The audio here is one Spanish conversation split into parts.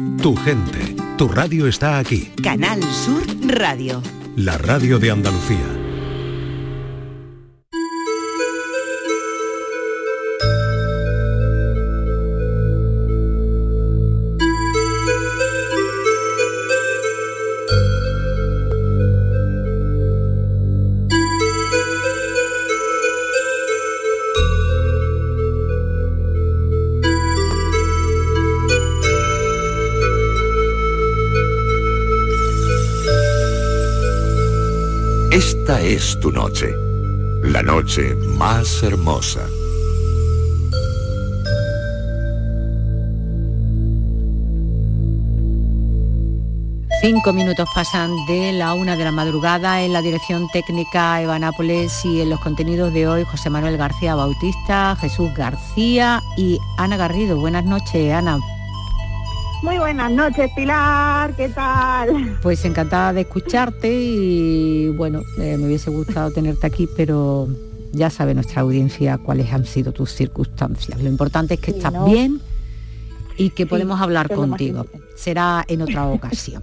Tu gente, tu radio está aquí. Canal Sur Radio. La radio de Andalucía. Es tu noche, la noche más hermosa. Cinco minutos pasan de la una de la madrugada en la dirección técnica Eva Nápoles y en los contenidos de hoy José Manuel García Bautista, Jesús García y Ana Garrido. Buenas noches, Ana. Muy buenas noches, Pilar, ¿qué tal? Pues encantada de escucharte y bueno, eh, me hubiese gustado tenerte aquí, pero ya sabe nuestra audiencia cuáles han sido tus circunstancias. Lo importante es que estás bien y que podemos hablar contigo. Será en otra ocasión.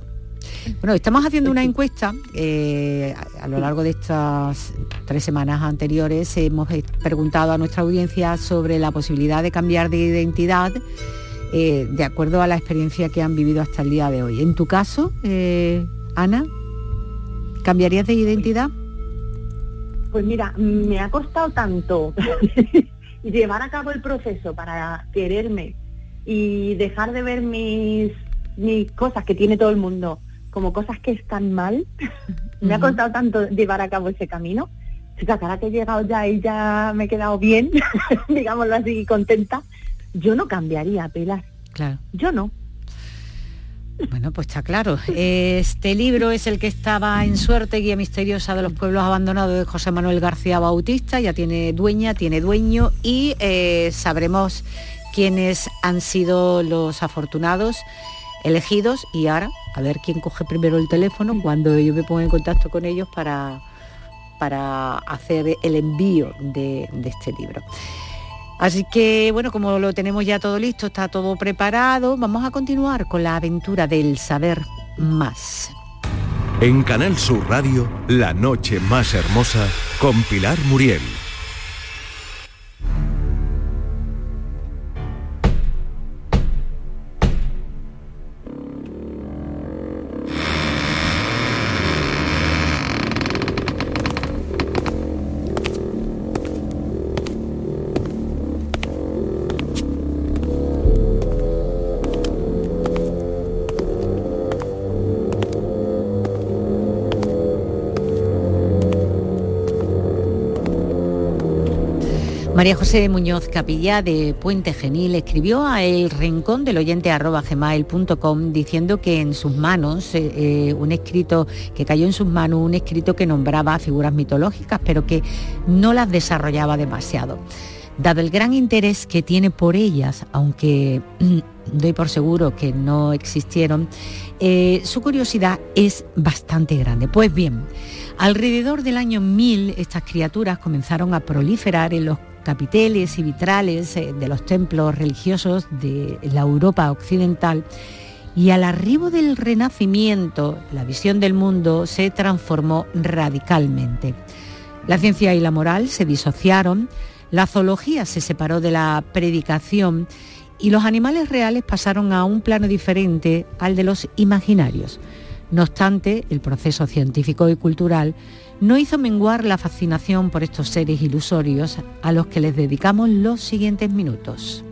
Bueno, estamos haciendo una encuesta eh, a lo largo de estas tres semanas anteriores. Hemos preguntado a nuestra audiencia sobre la posibilidad de cambiar de identidad eh, de acuerdo a la experiencia que han vivido hasta el día de hoy. En tu caso, eh, Ana, ¿cambiarías de identidad? Pues mira, me ha costado tanto llevar a cabo el proceso para quererme y dejar de ver mis, mis cosas que tiene todo el mundo como cosas que están mal. me ha costado tanto llevar a cabo ese camino. Chica, ahora que he llegado ya y ya me he quedado bien, digámoslo así, contenta, yo no cambiaría, Pilar. Claro. Yo no. Bueno, pues está claro. Este libro es el que estaba en suerte, Guía Misteriosa de los Pueblos Abandonados de José Manuel García Bautista. Ya tiene dueña, tiene dueño y eh, sabremos quiénes han sido los afortunados elegidos y ahora a ver quién coge primero el teléfono cuando yo me ponga en contacto con ellos para, para hacer el envío de, de este libro. Así que, bueno, como lo tenemos ya todo listo, está todo preparado, vamos a continuar con la aventura del saber más. En Canal Sur Radio, La Noche Más Hermosa, con Pilar Muriel. María José Muñoz Capilla de Puente Genil escribió a el rincón del oyente arroba gmail.com diciendo que en sus manos, eh, eh, un escrito, que cayó en sus manos un escrito que nombraba figuras mitológicas, pero que no las desarrollaba demasiado. Dado el gran interés que tiene por ellas, aunque doy por seguro que no existieron, eh, su curiosidad es bastante grande. Pues bien, alrededor del año 1000 estas criaturas comenzaron a proliferar en los capiteles y vitrales eh, de los templos religiosos de la Europa occidental y al arribo del Renacimiento la visión del mundo se transformó radicalmente. La ciencia y la moral se disociaron, la zoología se separó de la predicación y los animales reales pasaron a un plano diferente al de los imaginarios. No obstante, el proceso científico y cultural no hizo menguar la fascinación por estos seres ilusorios a los que les dedicamos los siguientes minutos.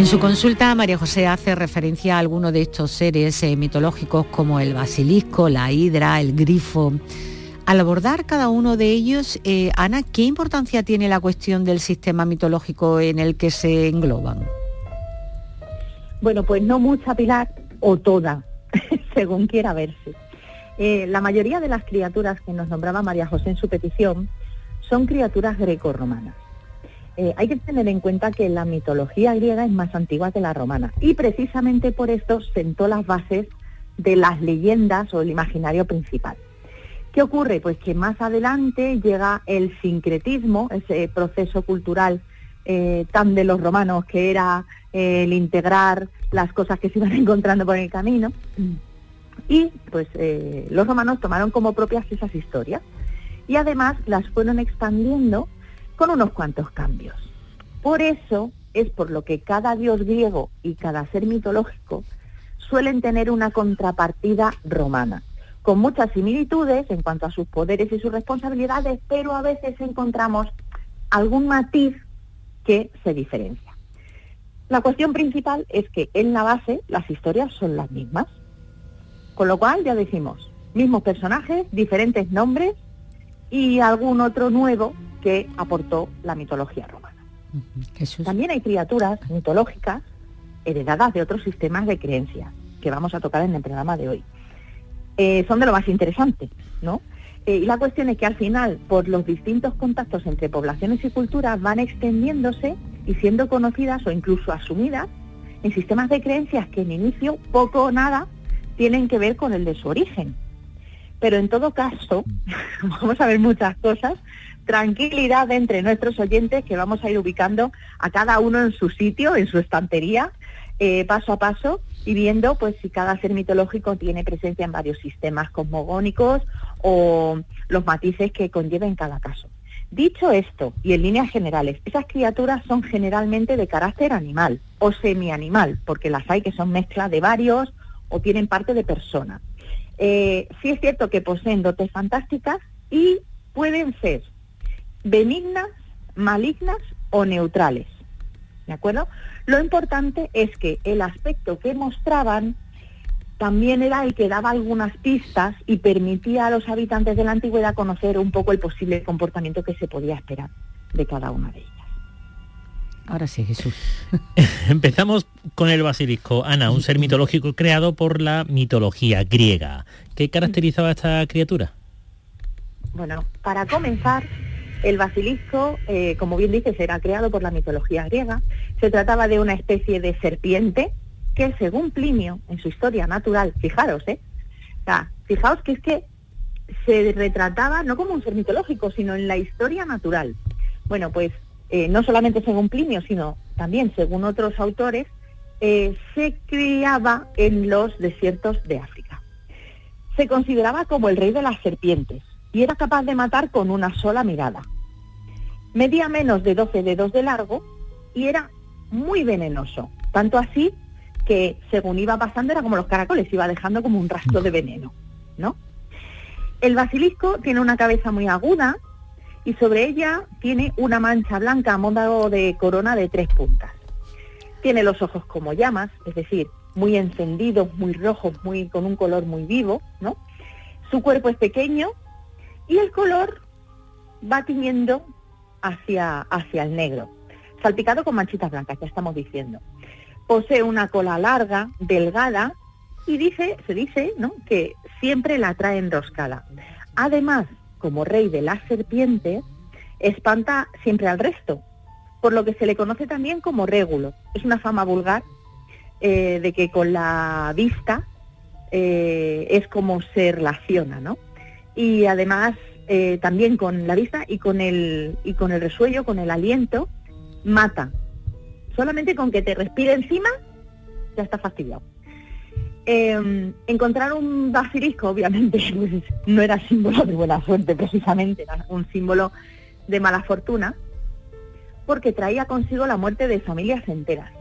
En su consulta, María José hace referencia a algunos de estos seres eh, mitológicos como el basilisco, la hidra, el grifo, al abordar cada uno de ellos, eh, Ana, ¿qué importancia tiene la cuestión del sistema mitológico en el que se engloban? Bueno, pues no mucha, Pilar, o toda, según quiera verse. Eh, la mayoría de las criaturas que nos nombraba María José en su petición son criaturas greco-romanas. eh, hay que tener en cuenta que la mitología griega es más antigua que la romana y precisamente por esto sentó las bases de las leyendas o el imaginario principal. ¿Qué ocurre? Pues que más adelante llega el sincretismo, ese proceso cultural eh, tan de los romanos que era eh, el integrar las cosas que se iban encontrando por el camino. Y pues eh, los romanos tomaron como propias esas historias y además las fueron expandiendo con unos cuantos cambios. Por eso es por lo que cada dios griego y cada ser mitológico suelen tener una contrapartida romana con muchas similitudes en cuanto a sus poderes y sus responsabilidades, pero a veces encontramos algún matiz que se diferencia. La cuestión principal es que en la base las historias son las mismas, con lo cual ya decimos, mismos personajes, diferentes nombres y algún otro nuevo que aportó la mitología romana. También hay criaturas mitológicas heredadas de otros sistemas de creencias que vamos a tocar en el programa de hoy. Eh, son de lo más interesante, ¿no? Eh, y la cuestión es que al final, por los distintos contactos entre poblaciones y culturas, van extendiéndose y siendo conocidas o incluso asumidas en sistemas de creencias que en inicio poco o nada tienen que ver con el de su origen. Pero en todo caso, vamos a ver muchas cosas, tranquilidad entre nuestros oyentes que vamos a ir ubicando a cada uno en su sitio, en su estantería, eh, paso a paso, y viendo pues si cada ser mitológico tiene presencia en varios sistemas cosmogónicos o los matices que conlleva en cada caso. Dicho esto, y en líneas generales, esas criaturas son generalmente de carácter animal o semi-animal, porque las hay que son mezcla de varios o tienen parte de persona. Eh, sí es cierto que poseen dotes fantásticas y pueden ser benignas, malignas o neutrales. ¿De acuerdo? Lo importante es que el aspecto que mostraban también era el que daba algunas pistas y permitía a los habitantes de la antigüedad conocer un poco el posible comportamiento que se podía esperar de cada una de ellas. Ahora sí, Jesús. Empezamos con el basilisco. Ana, un ser mitológico creado por la mitología griega. ¿Qué caracterizaba a esta criatura? Bueno, para comenzar, el basilisco, eh, como bien dices, era creado por la mitología griega. Se trataba de una especie de serpiente que, según Plinio, en su historia natural, fijaros, ¿eh? fijaos que es que se retrataba no como un ser mitológico, sino en la historia natural. Bueno, pues eh, no solamente según Plinio, sino también según otros autores, eh, se criaba en los desiertos de África. Se consideraba como el rey de las serpientes y era capaz de matar con una sola mirada. Medía menos de 12 dedos de largo y era muy venenoso, tanto así que según iba pasando era como los caracoles, iba dejando como un rastro de veneno, ¿no? El basilisco tiene una cabeza muy aguda y sobre ella tiene una mancha blanca a modo de corona de tres puntas. Tiene los ojos como llamas, es decir, muy encendidos, muy rojos, muy con un color muy vivo, ¿no? Su cuerpo es pequeño y el color va tiñendo hacia, hacia el negro, salpicado con manchitas blancas, ya estamos diciendo. Posee una cola larga, delgada, y dice, se dice ¿no? que siempre la trae enroscada. Además, como rey de las serpientes, espanta siempre al resto, por lo que se le conoce también como régulo. Es una fama vulgar eh, de que con la vista eh, es como se relaciona, ¿no? Y además eh, también con la vista y con el y con el resuello, con el aliento, mata. Solamente con que te respire encima, ya está fastidiado. Em, encontrar un basilisco, obviamente, pues, no era símbolo de buena suerte, precisamente, era un símbolo de mala fortuna, porque traía consigo la muerte de familias enteras.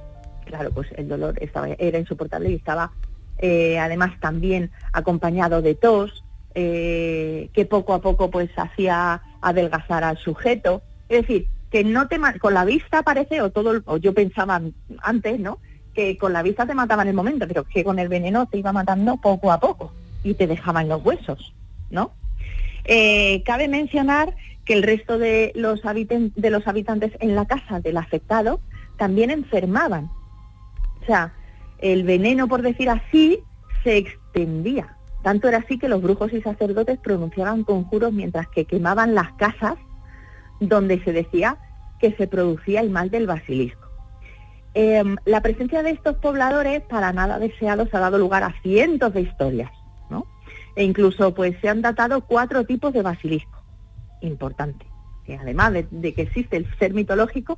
Claro, pues el dolor estaba, era insoportable y estaba eh, además también acompañado de tos, eh, que poco a poco pues hacía adelgazar al sujeto. Es decir, que no te con la vista parece, o todo, o yo pensaba antes, ¿no? Que con la vista te mataba en el momento, pero que con el veneno te iba matando poco a poco y te dejaban los huesos, ¿no? Eh, cabe mencionar que el resto de los, de los habitantes en la casa del afectado también enfermaban. O sea, el veneno, por decir así, se extendía. Tanto era así que los brujos y sacerdotes pronunciaban conjuros mientras que quemaban las casas donde se decía que se producía el mal del basilisco. Em, la presencia de estos pobladores para nada deseados ha dado lugar a cientos de historias, ¿no? E incluso pues se han datado cuatro tipos de basilisco, importante, que además de, que existe el ser mitológico,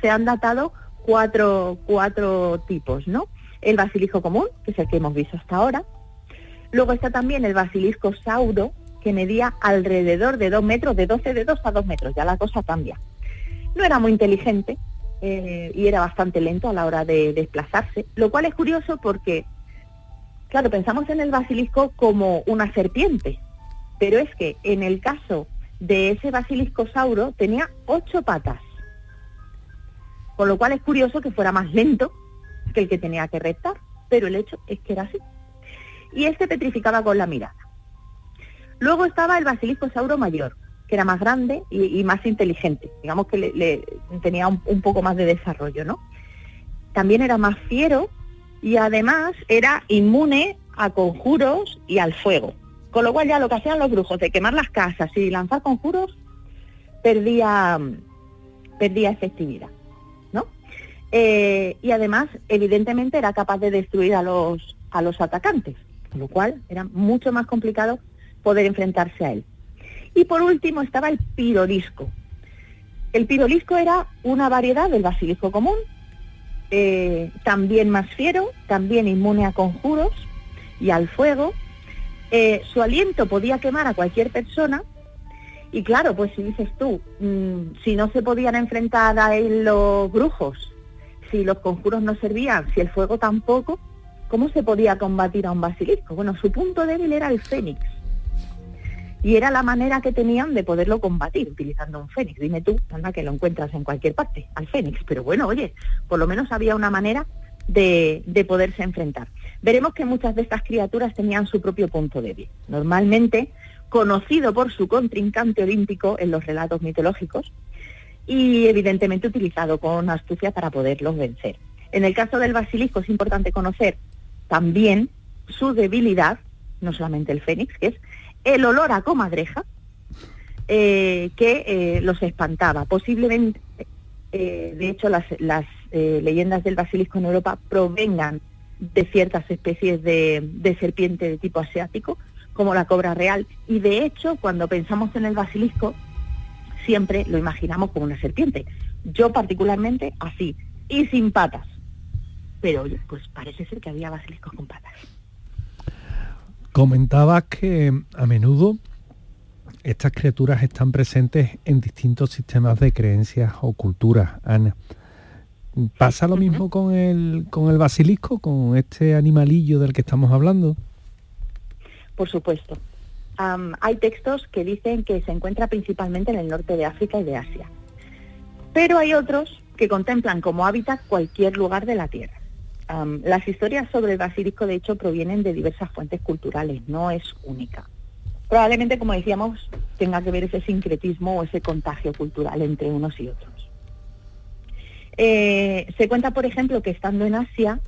se han datado cuatro, cuatro tipos, ¿no? El basilisco común, que es el que hemos visto hasta ahora. Luego está también el basilisco sauro, que medía alrededor de dos metros, de 12 dedos a dos metros, ya la cosa cambia. No era muy inteligente, eh, y era bastante lento a la hora de desplazarse, lo cual es curioso porque, claro, pensamos en el basilisco como una serpiente, pero es que en el caso de ese basilisco sauro tenía ocho patas, con lo cual es curioso que fuera más lento que el que tenía que rectar, pero el hecho es que era así. Y este petrificaba con la mirada. Luego estaba el basilisco sauro mayor, que era más grande y, más inteligente, digamos que le, tenía un, poco más de desarrollo, ¿no? También era más fiero y además era inmune a conjuros y al fuego. Con lo cual ya lo que hacían los brujos de quemar las casas y lanzar conjuros perdía, perdía efectividad, ¿no? Eh, y además, evidentemente, era capaz de destruir a los, a los atacantes, con lo cual era mucho más complicado poder enfrentarse a él. Y por último estaba el pirolisco. El pirolisco era una variedad del basilisco común, eh, también más fiero, también inmune a conjuros y al fuego. Eh, su aliento podía quemar a cualquier persona. Y claro, pues si dices tú, mm, si no se podían enfrentar a él los brujos, si los conjuros no servían, si el fuego tampoco, ¿cómo se podía combatir a un basilisco? Bueno, su punto débil era el fénix y era la manera que tenían de poderlo combatir utilizando un fénix. Dime tú, anda que lo encuentras en cualquier parte, al fénix, pero bueno, oye, por lo menos había una manera de, de poderse enfrentar. Veremos que muchas de estas criaturas tenían su propio punto débil. Normalmente conocido por su contrincante olímpico en los relatos mitológicos y evidentemente utilizado con astucia para poderlos vencer. En el caso del basilisco es importante conocer también su debilidad, no solamente el fénix, que es el olor a comadreja eh, que eh, los espantaba. Posiblemente, eh, de hecho, las, leyendas del basilisco en Europa provengan de ciertas especies de, de, serpiente de tipo asiático, como la cobra real. Y de hecho, cuando pensamos en el basilisco, siempre lo imaginamos como una serpiente. Yo particularmente así, y sin patas. Pero pues parece ser que había basiliscos con patas. Comentabas que a menudo estas criaturas están presentes en distintos sistemas de creencias o culturas, Ana. ¿Pasa lo mismo con el, con el basilisco, con este animalillo del que estamos hablando? Por supuesto. hay textos que dicen que se encuentra principalmente en el norte de África y de Asia. Pero hay otros que contemplan como hábitat cualquier lugar de la Tierra las historias sobre el basilisco, de hecho, provienen de diversas fuentes culturales, no es única. Probablemente, como decíamos, tenga que ver ese sincretismo o ese contagio cultural entre unos y otros. Eh, se cuenta, por ejemplo, que estando en Asia,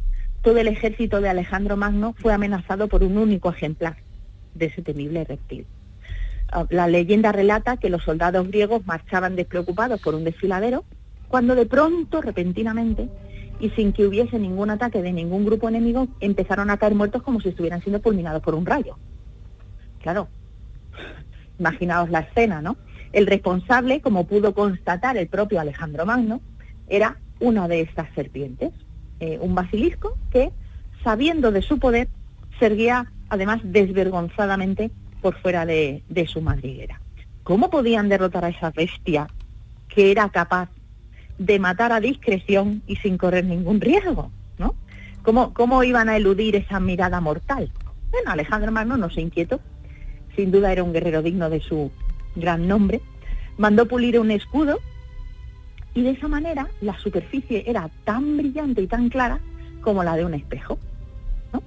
todo el ejército de Alejandro Magno fue amenazado por un único ejemplar de ese temible reptil. Ah, la leyenda relata que los soldados griegos marchaban despreocupados por un desfiladero, cuando de pronto, repentinamente, y sin que hubiese ningún ataque de ningún grupo enemigo, empezaron a caer muertos como si estuvieran siendo fulminados por un rayo. Claro, imaginaos la escena, ¿no? El responsable, como pudo constatar el propio Alejandro Magno, era una de estas serpientes, eh, un basilisco que, sabiendo de su poder, seguía además desvergonzadamente por fuera de su madriguera. ¿Cómo podían derrotar a esa bestia que era capaz de matar a discreción y sin correr ningún riesgo, ¿no? ¿Cómo, cómo iban a eludir esa mirada mortal? Bueno, Alejandro Magno no se inquietó, sin duda era un guerrero digno de su gran nombre, mandó pulir un escudo y de esa manera la superficie era tan brillante y tan clara como la de un espejo. ¿no?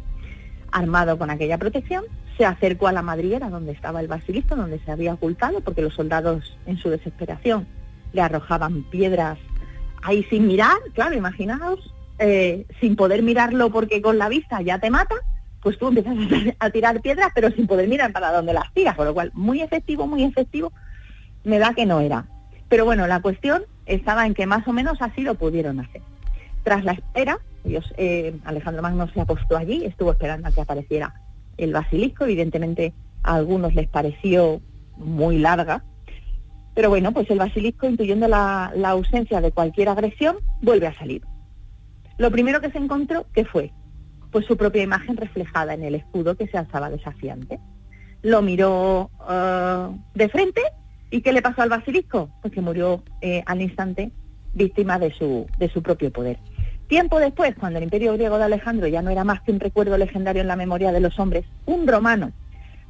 Armado con aquella protección, se acercó a la madriguera donde estaba el basilisco, donde se había ocultado, porque los soldados en su desesperación le arrojaban piedras ahí sin mirar, claro, imaginaos, eh, sin poder mirarlo porque con la vista ya te mata, pues tú empiezas a tirar piedras pero sin poder mirar para dónde las tiras, con lo cual muy efectivo, muy efectivo, me da que no era. Pero bueno, la cuestión estaba en que más o menos así lo pudieron hacer. Tras la espera, ellos, eh, Alejandro Magno se apostó allí, estuvo esperando a que apareciera el basilisco, evidentemente a algunos les pareció muy larga, pero bueno, pues el basilisco, intuyendo la, la ausencia de cualquier agresión, vuelve a salir. Lo primero que se encontró, ¿qué fue? Pues su propia imagen reflejada en el escudo que se alzaba desafiante. Lo miró eh, de frente y ¿qué le pasó al basilisco? Pues que murió eh, al instante víctima de su, de su propio poder. Tiempo después, cuando el imperio griego de Alejandro ya no era más que un recuerdo legendario en la memoria de los hombres, un romano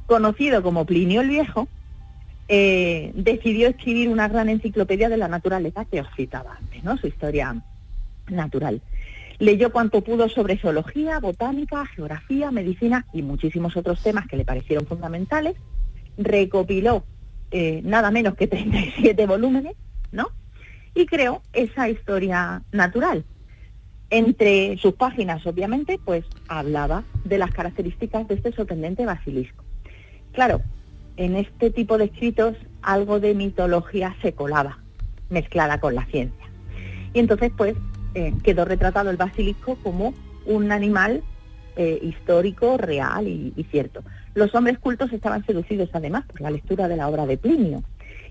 conocido como Plinio el Viejo eh, decidió escribir una gran enciclopedia de la naturaleza que os citaba antes, ¿no? Su historia natural. Leyó cuanto pudo sobre zoología, botánica, geografía, medicina y muchísimos otros temas que le parecieron fundamentales. Recopiló eh, nada menos que 37 volúmenes, ¿no? Y creó esa historia natural. Entre sus páginas, obviamente, pues hablaba de las características de este sorprendente basilisco. Claro, en este tipo de escritos algo de mitología se colaba, mezclada con la ciencia. Y entonces, pues, eh, quedó retratado el basilisco como un animal eh, histórico, real y, cierto. Los hombres cultos estaban seducidos además por la lectura de la obra de Plinio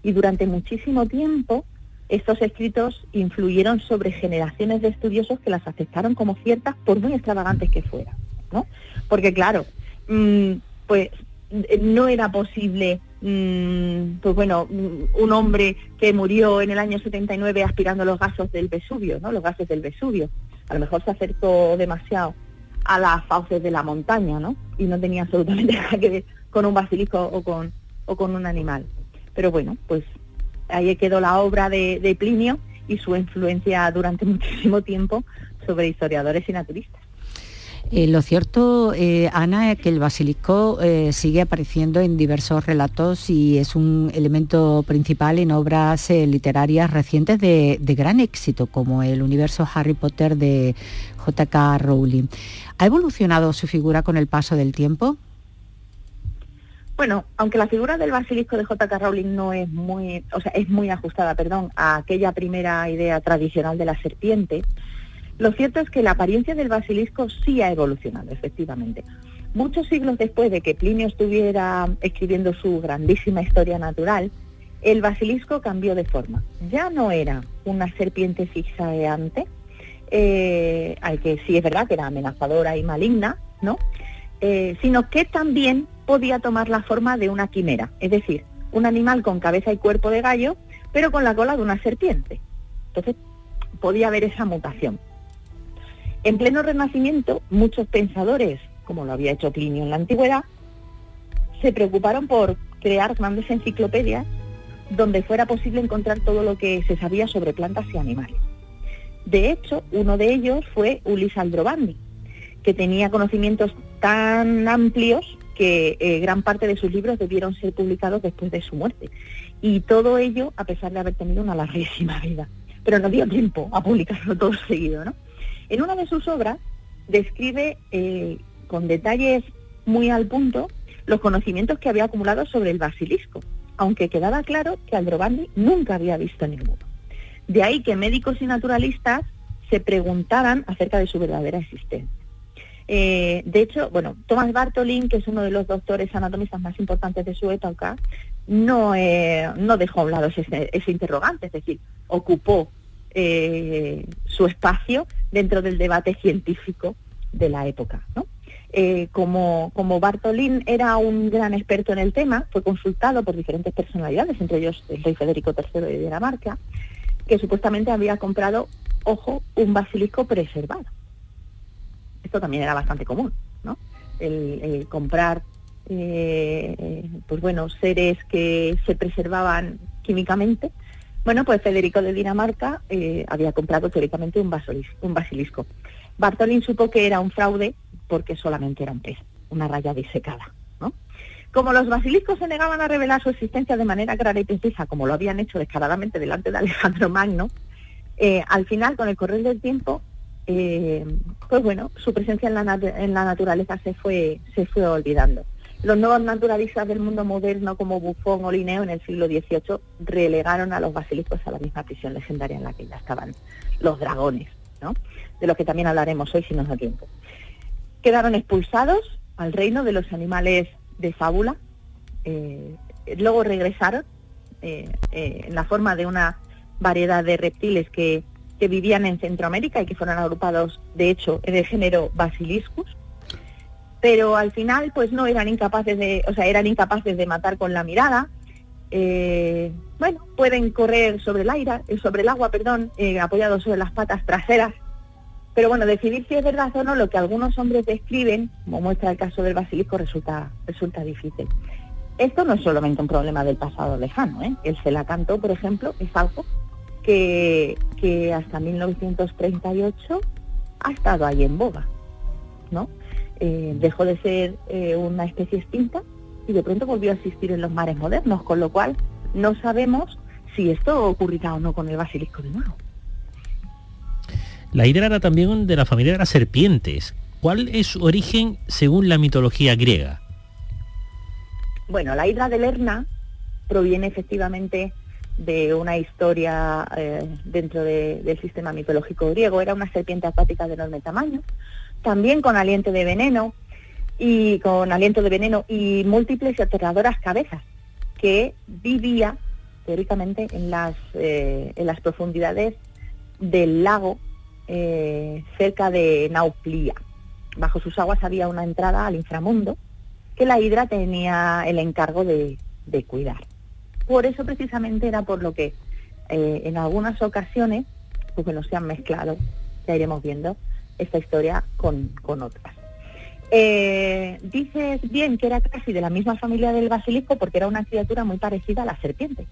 y durante muchísimo tiempo estos escritos influyeron sobre generaciones de estudiosos que las aceptaron como ciertas por muy extravagantes que fueran, ¿no? Porque claro, mm, pues no era posible Mm, pues bueno, mm, un hombre que murió en el año 79 aspirando los gases del Vesubio, ¿no? Los gases del Vesubio. A lo mejor se acercó demasiado a las fauces de la montaña, ¿no? Y no tenía absolutamente nada que ver con un basilisco o con, o con un animal. Pero bueno, pues ahí quedó la obra de, de Plinio y su influencia durante muchísimo tiempo sobre historiadores y naturistas. Eh, lo cierto, eh, Ana, es que el basilisco eh, sigue apareciendo en diversos relatos y es un elemento principal en obras literarias recientes de, gran éxito, como el universo Harry Potter de J.K. Rowling. ¿Ha evolucionado su figura con el paso del tiempo? Bueno, aunque la figura del basilisco de J.K. Rowling no es muy, o sea, es muy ajustada, perdón, a aquella primera idea tradicional de la serpiente, lo cierto es que la apariencia del basilisco sí ha evolucionado, efectivamente. Muchos siglos después de que Plinio estuviera escribiendo su grandísima historia natural, el basilisco cambió de forma. Ya no era una serpiente zigzagueante, eh, al que sí es verdad que era amenazadora y maligna, ¿no? Eh, sino que también podía tomar la forma de una quimera, es decir, un animal con cabeza y cuerpo de gallo, pero con la cola de una serpiente. Entonces, podía haber esa mutación. En pleno Renacimiento, muchos pensadores, como lo había hecho Plinio en la antigüedad, se preocuparon por crear grandes enciclopedias donde fuera posible encontrar todo lo que se sabía sobre plantas y animales. De hecho, uno de ellos fue Ulis Aldrovandi, que tenía conocimientos tan amplios que eh, gran parte de sus libros debieron ser publicados después de su muerte. Y todo ello a pesar de haber tenido una larguísima vida. Pero no dio tiempo a publicarlo todo seguido, ¿no? En una de sus obras describe eh, con detalles muy al punto los conocimientos que había acumulado sobre el basilisco, aunque quedaba claro que Aldrovandi nunca había visto ninguno. De ahí que médicos y naturalistas se preguntaran acerca de su verdadera existencia. Eh, de hecho, bueno, Thomas Bartolin, que es uno de los doctores anatomistas más importantes de su época, no, eh, no dejó a un lado ese, ese interrogante, es decir, ocupó eh, su espacio dentro del debate científico de la época. Eh, como, como Bartolín era un gran experto en el tema, fue consultado por diferentes personalidades, entre ellos el rey Federico III de Dinamarca, que supuestamente había comprado, ojo, un basilisco preservado. Esto también era bastante común, ¿no? El, comprar, eh, pues bueno, seres que se preservaban químicamente bueno, pues Federico de Dinamarca eh, había comprado teóricamente un, basilisco. Bartolín supo que era un fraude porque solamente era un pez, una raya disecada. Como los basiliscos se negaban a revelar su existencia de manera clara y precisa, como lo habían hecho descaradamente delante de Alejandro Magno, eh, al final, con el correr del tiempo, eh, pues bueno, su presencia en la, en la naturaleza se fue, se fue olvidando. Los nuevos naturalistas del mundo moderno como Buffon o Linneo en el siglo XVIII relegaron a los basiliscos a la misma prisión legendaria en la que ya estaban los dragones, ¿no? de los que también hablaremos hoy si nos da tiempo. Quedaron expulsados al reino de los animales de fábula, eh, luego regresaron eh, eh, en la forma de una variedad de reptiles que, que vivían en Centroamérica y que fueron agrupados, de hecho, en el género Basiliscus, pero al final pues no eran incapaces de, o sea, eran incapaces de matar con la mirada. Eh, bueno, pueden correr sobre el aire, eh, sobre el agua, perdón, eh, apoyados sobre las patas traseras. Pero bueno, decidir si es verdad o no lo que algunos hombres describen, como muestra el caso del basilisco, resulta, resulta difícil. Esto no es solamente un problema del pasado lejano. ¿eh? El celacanto, por ejemplo, es algo que, que hasta 1938 ha estado ahí en boga. ¿no? Eh, dejó de ser eh, una especie extinta y de pronto volvió a existir en los mares modernos, con lo cual no sabemos si esto ocurrirá o no con el basilisco de nuevo. La hidra era también de la familia de las serpientes. ¿Cuál es su origen según la mitología griega? Bueno, la hidra de Lerna proviene efectivamente de una historia eh, dentro de, del sistema mitológico griego. Era una serpiente acuática de enorme tamaño, también con aliento de veneno y con aliento de veneno y múltiples y aterradoras cabezas que vivía teóricamente en las eh, en las profundidades del lago eh, cerca de Nauplia. Bajo sus aguas había una entrada al inframundo que la hidra tenía el encargo de, de cuidar. Por eso precisamente era por lo que eh, en algunas ocasiones, porque no se han mezclado, ya iremos viendo, esta historia con, con otras. Eh, dices bien que era casi de la misma familia del basilisco porque era una criatura muy parecida a la serpiente,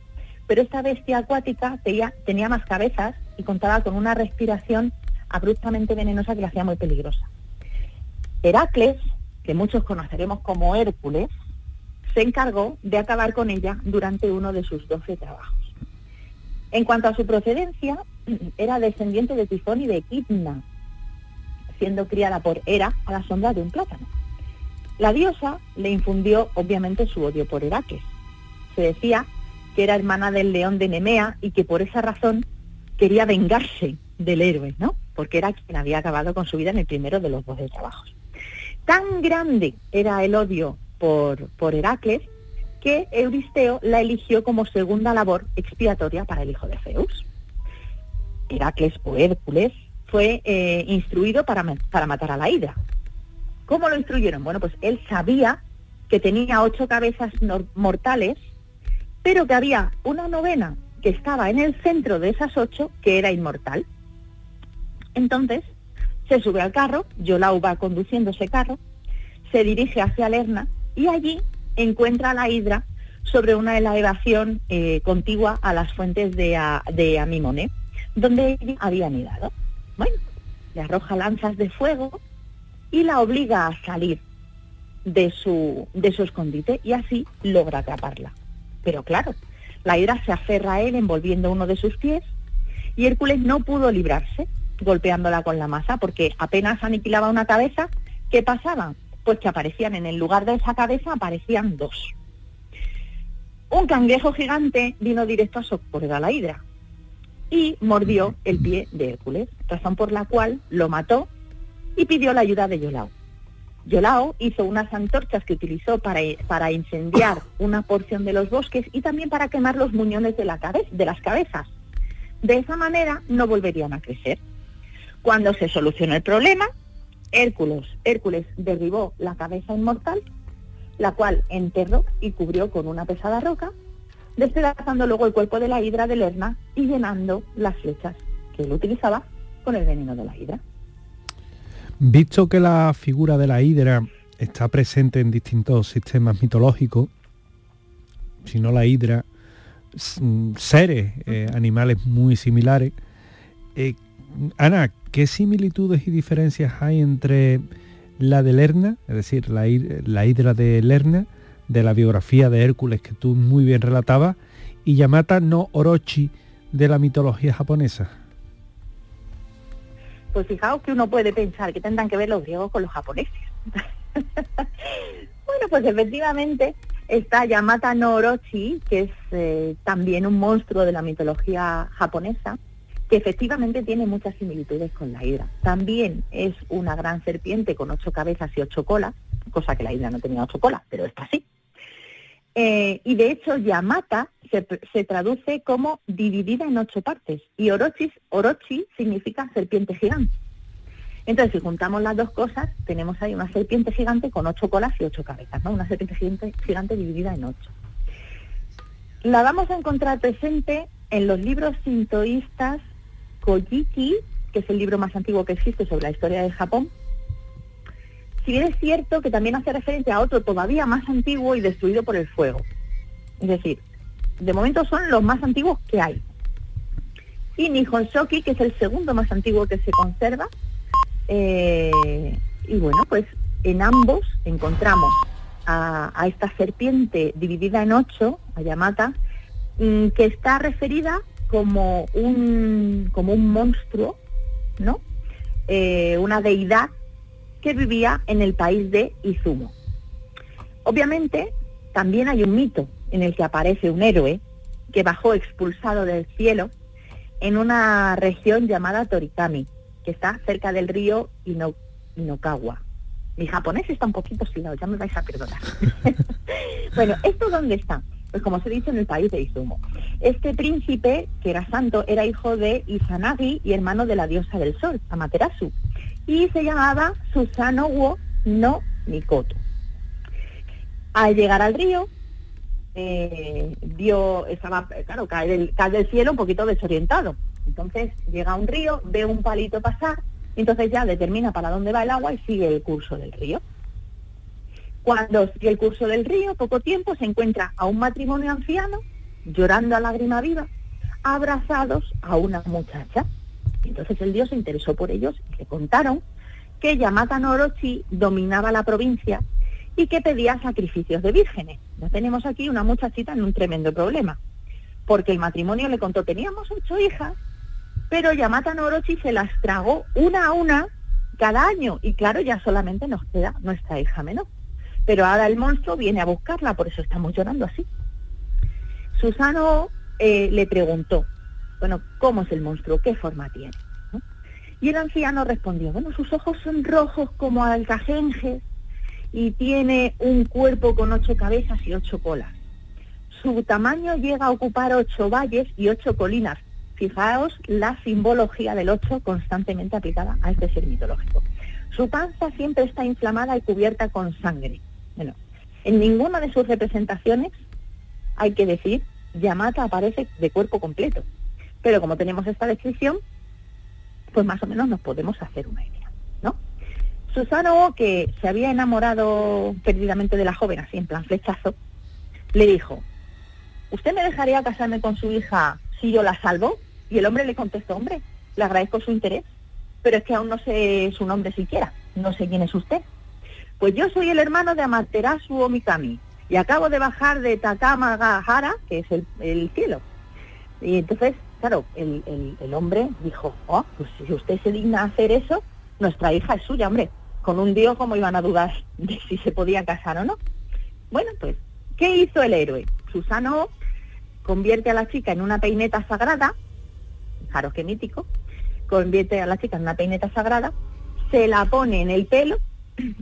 pero esta bestia acuática tenía, tenía más cabezas y contaba con una respiración abruptamente venenosa que la hacía muy peligrosa. Heracles, que muchos conoceremos como Hércules, se encargó de acabar con ella durante uno de sus doce trabajos. En cuanto a su procedencia, era descendiente de Tifón y de Equidna, siendo criada por Hera a la sombra de un plátano. La diosa le infundió obviamente su odio por Heracles. Se decía que era hermana del león de Nemea y que por esa razón quería vengarse del héroe, ¿no? Porque era quien había acabado con su vida en el primero de los doce trabajos. Tan grande era el odio por, por Heracles que Euristeo la eligió como segunda labor expiatoria para el hijo de Zeus. Heracles o Hércules fue eh, instruido para, para matar a la hidra. ¿Cómo lo instruyeron? Bueno, pues él sabía que tenía ocho cabezas mortales, pero que había una novena que estaba en el centro de esas ocho que era inmortal. Entonces, se sube al carro, Yolau va conduciendo ese carro, se dirige hacia Lerna y allí encuentra a la hidra sobre una elevación eh, contigua a las fuentes de, de Amimone, donde había anidado. Bueno, le arroja lanzas de fuego y la obliga a salir de su, de su escondite y así logra atraparla. Pero claro, la hidra se aferra a él envolviendo uno de sus pies y Hércules no pudo librarse golpeándola con la masa porque apenas aniquilaba una cabeza, ¿qué pasaba? Pues que aparecían en el lugar de esa cabeza aparecían dos. Un cangrejo gigante vino directo a socorrer a la hidra y mordió el pie de Hércules, razón por la cual lo mató y pidió la ayuda de Yolao. Yolao hizo unas antorchas que utilizó para, para incendiar una porción de los bosques y también para quemar los muñones de, la de las cabezas. De esa manera no volverían a crecer. Cuando se solucionó el problema, Hércules, Hércules derribó la cabeza inmortal, la cual enterró y cubrió con una pesada roca despedazando luego el cuerpo de la hidra de Lerna y llenando las flechas que él utilizaba con el veneno de la hidra. Visto que la figura de la hidra está presente en distintos sistemas mitológicos, si no la hidra, seres, eh, animales muy similares. Eh, Ana, ¿qué similitudes y diferencias hay entre la de Lerna, es decir, la, la hidra de Lerna, de la biografía de Hércules que tú muy bien relatabas, y Yamata no Orochi de la mitología japonesa? Pues fijaos que uno puede pensar que tendrán que ver los griegos con los japoneses. bueno, pues efectivamente está Yamata no Orochi, que es eh, también un monstruo de la mitología japonesa, que efectivamente tiene muchas similitudes con la hidra. También es una gran serpiente con ocho cabezas y ocho colas, cosa que la hidra no tenía ocho colas, pero esta sí. Eh, y de hecho, Yamata se, traduce como dividida en ocho partes y Orochi, Orochi significa serpiente gigante. Entonces, si juntamos las dos cosas, tenemos ahí una serpiente gigante con ocho colas y ocho cabezas, ¿no? Una serpiente gigante, gigante dividida en ocho. La vamos a encontrar presente en los libros sintoístas Kojiki, que es el libro más antiguo que existe sobre la historia de Japón. Si bien es cierto que también hace referencia a otro todavía más antiguo y destruido por el fuego. Es decir, de momento son los más antiguos que hay. Y Nihon Shoki, que es el segundo más antiguo que se conserva. Eh, y bueno, pues en ambos encontramos a, esta serpiente dividida en ocho, a Yamata, mm, que está referida como un, como un monstruo, ¿no? Eh, una deidad vivía en el país de Izumo. Obviamente, también hay un mito en el que aparece un héroe que bajó expulsado del cielo en una región llamada Torikami, que está cerca del río Inokawa. Mi japonés está un poquito oxidado, ya me vais a perdonar. bueno, ¿esto dónde está? Pues como se dice en el país de Izumo. Este príncipe, que era santo, era hijo de Izanagi y hermano de la diosa del sol, Amaterasu, y se llamaba Susano wo no Mikoto. Al llegar al río, eh, vio, estaba, claro, cae del, cae del cielo un poquito desorientado. Entonces llega a un río, ve un palito pasar, y entonces ya determina para dónde va el agua y sigue el curso del río. Cuando sigue el curso del río, poco tiempo, se encuentra a un matrimonio anciano, llorando a lágrima viva, abrazados a una muchacha. Entonces el dios se interesó por ellos y le contaron que Yamata no Orochi dominaba la provincia y que pedía sacrificios de vírgenes. Ya tenemos aquí una muchachita en un tremendo problema, porque el matrimonio le contó, teníamos ocho hijas, pero Yamata no se las tragó una a una cada año y claro, ya solamente nos queda nuestra hija menor pero ahora el monstruo viene a buscarla, por eso estamos llorando así. Susano eh, le preguntó, bueno, ¿cómo es el monstruo? ¿Qué forma tiene? Y el anciano respondió, bueno, sus ojos son rojos como alcajenges y tiene un cuerpo con ocho cabezas y ocho colas. Su tamaño llega a ocupar ocho valles y ocho colinas. Fijaos la simbología del ocho constantemente aplicada a este ser mitológico. Su panza siempre está inflamada y cubierta con sangre. Bueno, en ninguna de sus representaciones, hay que decir, Yamata aparece de cuerpo completo. Pero como tenemos esta descripción, pues más o menos nos podemos hacer una idea, ¿no? Susano, que se había enamorado perdidamente de la joven, así en plan flechazo, le dijo, ¿usted me dejaría casarme con su hija si yo la salvo? Y el hombre le contestó, hombre, le agradezco su interés, pero es que aún no sé su nombre siquiera, no sé quién es usted. Pues yo soy el hermano de Amaterasu Omikami y acabo de bajar de Takamagahara, que es el, cielo. Y entonces, claro, el, hombre dijo, oh, pues si usted se digna hacer eso, nuestra hija es suya, hombre. Con un dios, ¿cómo iban a dudar de si se podía casar o no? Bueno, pues, ¿qué hizo el héroe? Susano convierte a la chica en una peineta sagrada, fijaros qué mítico, convierte a la chica en una peineta sagrada, se la pone en el pelo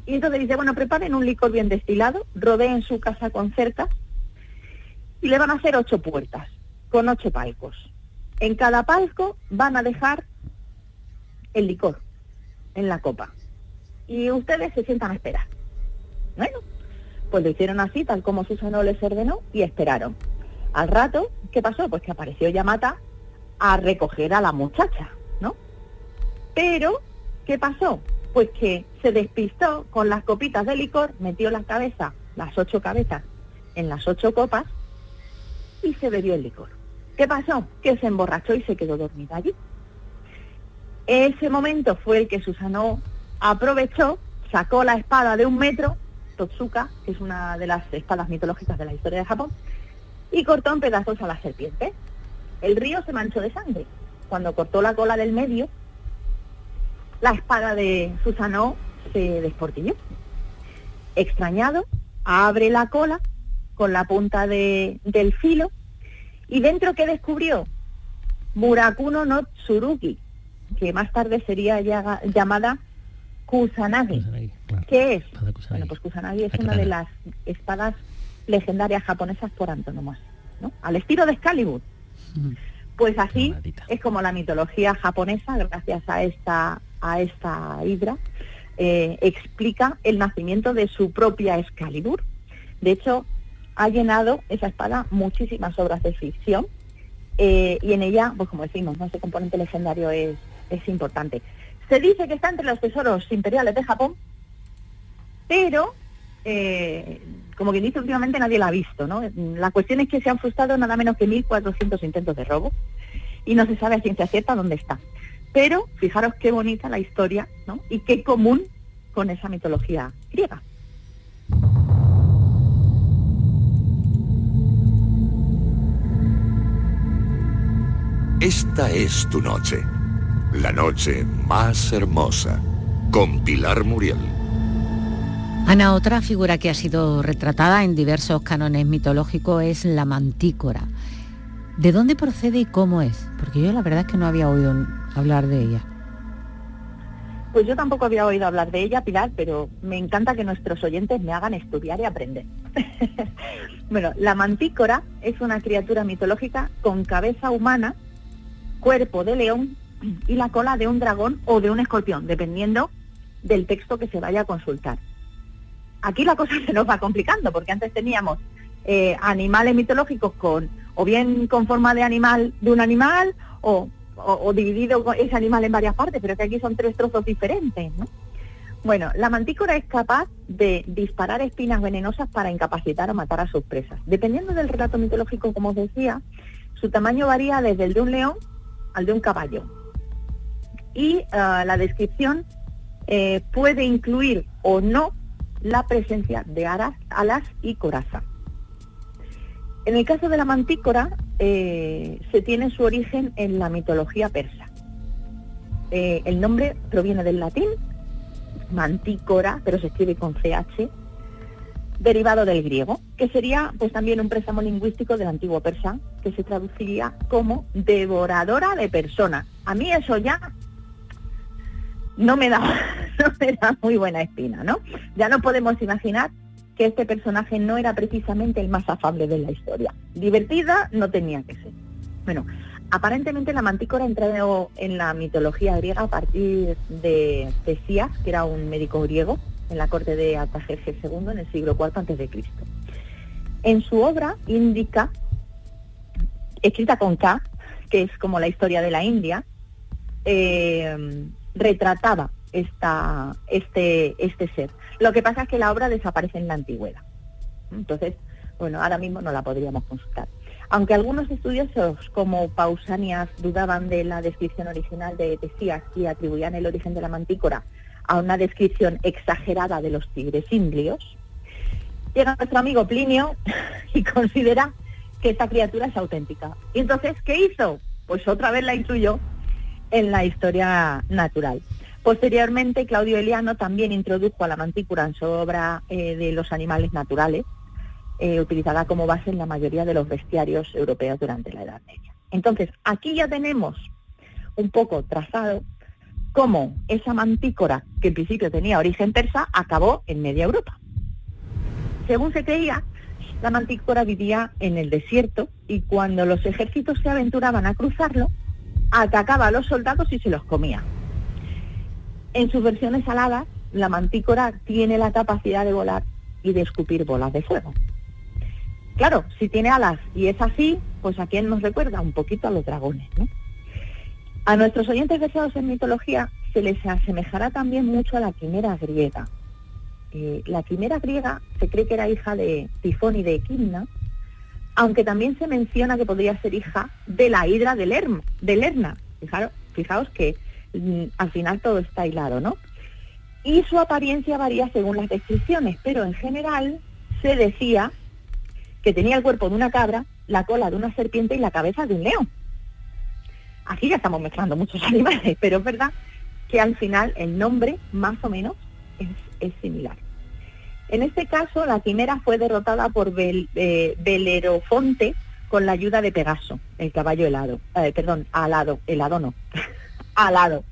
y entonces dice, bueno, preparen un licor bien destilado, rodeen su casa con cercas y le van a hacer ocho puertas con ocho palcos. En cada palco van a dejar el licor en la copa. Y ustedes se sientan a esperar. Bueno, pues lo hicieron así, tal como Susano les ordenó, y esperaron. Al rato, ¿qué pasó? Pues que apareció Yamata a recoger a la muchacha, ¿no? Pero, ¿qué pasó? pues que se despistó con las copitas de licor, metió las cabezas, las ocho cabezas, en las ocho copas y se bebió el licor. ¿Qué pasó? Que se emborrachó y se quedó dormida allí. Ese momento fue el que Susano aprovechó, sacó la espada de un metro, Totsuka, que es una de las espadas mitológicas de la historia de Japón, y cortó en pedazos a la serpiente. El río se manchó de sangre. Cuando cortó la cola del medio, la espada de Susano se desportilló. Extrañado, abre la cola con la punta de, del filo y dentro que descubrió Murakuno no Tsurugi, que más tarde sería llamada Kusanagi. ¿Qué es? Bueno, pues Kusanagi es una de las espadas legendarias japonesas por antonomasia, ¿no? Al estilo de Excalibur. Mm. Pues así es como la mitología japonesa, gracias a esta, a esta hidra, eh, explica el nacimiento de su propia Excalibur. De hecho, ha llenado esa espada muchísimas obras de ficción eh, y en ella, pues como decimos, ese componente legendario es, es importante. Se dice que está entre los tesoros imperiales de Japón, pero eh, como quien dice últimamente nadie la ha visto, ¿no? La cuestión es que se han frustrado nada menos que 1.400 intentos de robo y no se sabe a ciencia cierta dónde está. Pero fijaros qué bonita la historia, ¿no? Y qué común con esa mitología griega. Esta es tu noche, la noche más hermosa, con Pilar Muriel. Ana, otra figura que ha sido retratada en diversos cánones mitológicos es la mantícora. ¿De dónde procede y cómo es? Porque yo la verdad es que no había oído hablar de ella. Pues yo tampoco había oído hablar de ella, Pilar, pero me encanta que nuestros oyentes me hagan estudiar y aprender. bueno, la mantícora es una criatura mitológica con cabeza humana, cuerpo de león y la cola de un dragón o de un escorpión, dependiendo del texto que se vaya a consultar. Aquí la cosa se nos va complicando, porque antes teníamos eh, animales mitológicos con, o bien con forma de animal de un animal, o, dividido ese animal en varias partes, pero que aquí son tres trozos diferentes, Bueno, la mantícora es capaz de disparar espinas venenosas para incapacitar o matar a sus presas. Dependiendo del relato mitológico, como os decía, su tamaño varía desde el de un león al de un caballo. Y ah, la descripción eh, puede incluir o no la presencia de alas, alas y coraza. En el caso de la mantícora, eh, se tiene su origen en la mitología persa. Eh, el nombre proviene del latín, mantícora, pero se escribe con CH, derivado del griego, que sería pues también un préstamo lingüístico del antiguo persa, que se traduciría como devoradora de personas. A mí eso ya no me da, no me da muy buena espina, ¿no? Ya no podemos imaginar que este personaje no era precisamente el más afable de la historia. Divertida no tenía que ser. Bueno, aparentemente la mantícora entró en la mitología griega a partir de Tesías, que era un médico griego, en la corte de Artajerjes II en el siglo IV a.C. En su obra indica, escrita con K, que es como la historia de la India, eh, retrataba esta, este, este ser. Lo que pasa es que la obra desaparece en la antigüedad. Entonces, bueno, ahora mismo no la podríamos consultar. Aunque algunos estudiosos como Pausanias dudaban de la descripción original de Tesías y atribuían el origen de la mantícora a una descripción exagerada de los tigres indios, llega nuestro amigo Plinio y considera que esta criatura es auténtica. Y entonces, ¿qué hizo? Pues otra vez la incluyó en la historia natural. Posteriormente, Claudio Eliano también introdujo a la mantícora en su obra eh, de los animales naturales, eh, utilizada como base en la mayoría de los bestiarios europeos durante la Edad Media. Entonces, aquí ya tenemos un poco trazado cómo esa mantícora, que en principio tenía origen persa, acabó en media Europa. Según se creía, la mantícora vivía en el desierto y cuando los ejércitos se aventuraban a cruzarlo, atacaba a los soldados y se los comía. En sus versiones aladas, la mantícora tiene la capacidad de volar y de escupir bolas de fuego. Claro, si tiene alas y es así, pues a quién nos recuerda un poquito a los dragones, ¿no? A nuestros oyentes versados en mitología se les asemejará también mucho a la quimera griega. Eh, la quimera griega se cree que era hija de Tifón y de Equimna, aunque también se menciona que podría ser hija de la hidra de, Lerma, de Lerna. Fijaros, fijaos que mm, al final todo está hilado, ¿no? Y su apariencia varía según las descripciones, pero en general se decía que tenía el cuerpo de una cabra, la cola de una serpiente y la cabeza de un león. Aquí ya estamos mezclando muchos animales, pero es verdad que al final el nombre más o menos es, similar. En este caso, la quimera fue derrotada por eh, Belerofonte con la ayuda de Pegaso, el caballo helado, eh, perdón, alado, helado no, alado.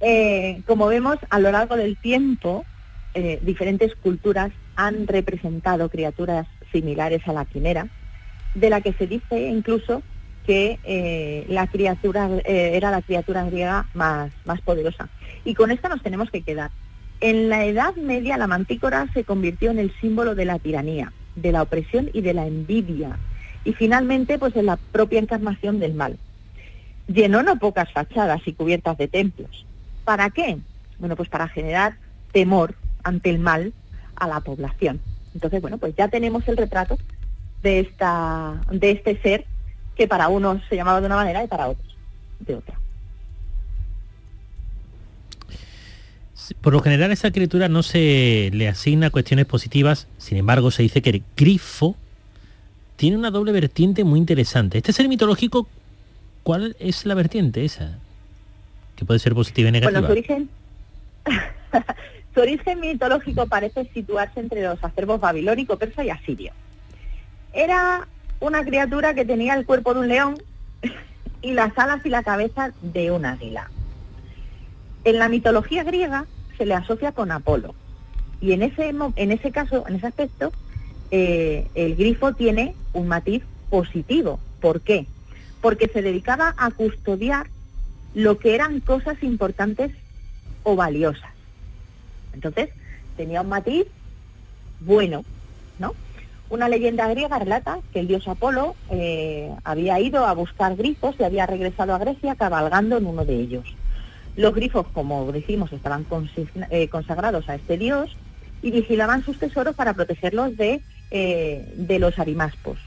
Eh, como vemos, a lo largo del tiempo, diferentes culturas han representado criaturas similares a la quimera, de la que se dice incluso que la criatura era la criatura griega más, más poderosa. Y con esto nos tenemos que quedar. En la Edad Media la mantícora se convirtió en el símbolo de la tiranía, de la opresión y de la envidia, y finalmente pues en la propia encarnación del mal. Llenó no pocas fachadas y cubiertas de templos. ¿Para qué? Bueno, pues para generar temor ante el mal a la población. Entonces, bueno, pues ya tenemos el retrato de esta de este ser que para unos se llamaba de una manera y para otros de otra. Por lo general esa criatura no se le asigna cuestiones positivas, sin embargo se dice que el grifo tiene una doble vertiente muy interesante. Este ser mitológico, ¿cuál es la vertiente esa? Que puede ser positiva y negativa. Bueno, su origen, su origen mitológico parece situarse entre los acervos babilónico, persa y asirio. Era una criatura que tenía el cuerpo de un león y las alas y la cabeza de un águila. En la mitología griega se le asocia con Apolo. Y en ese, en ese caso, en ese aspecto, eh, el grifo tiene un matiz positivo. ¿Por qué? Porque se dedicaba a custodiar lo que eran cosas importantes o valiosas. Entonces, tenía un matiz bueno, ¿no? Una leyenda griega relata que el dios Apolo eh, había ido a buscar grifos y había regresado a Grecia cabalgando en uno de ellos. Los grifos, como decimos, estaban eh, consagrados a este dios y vigilaban sus tesoros para protegerlos de, eh, de los arimaspos.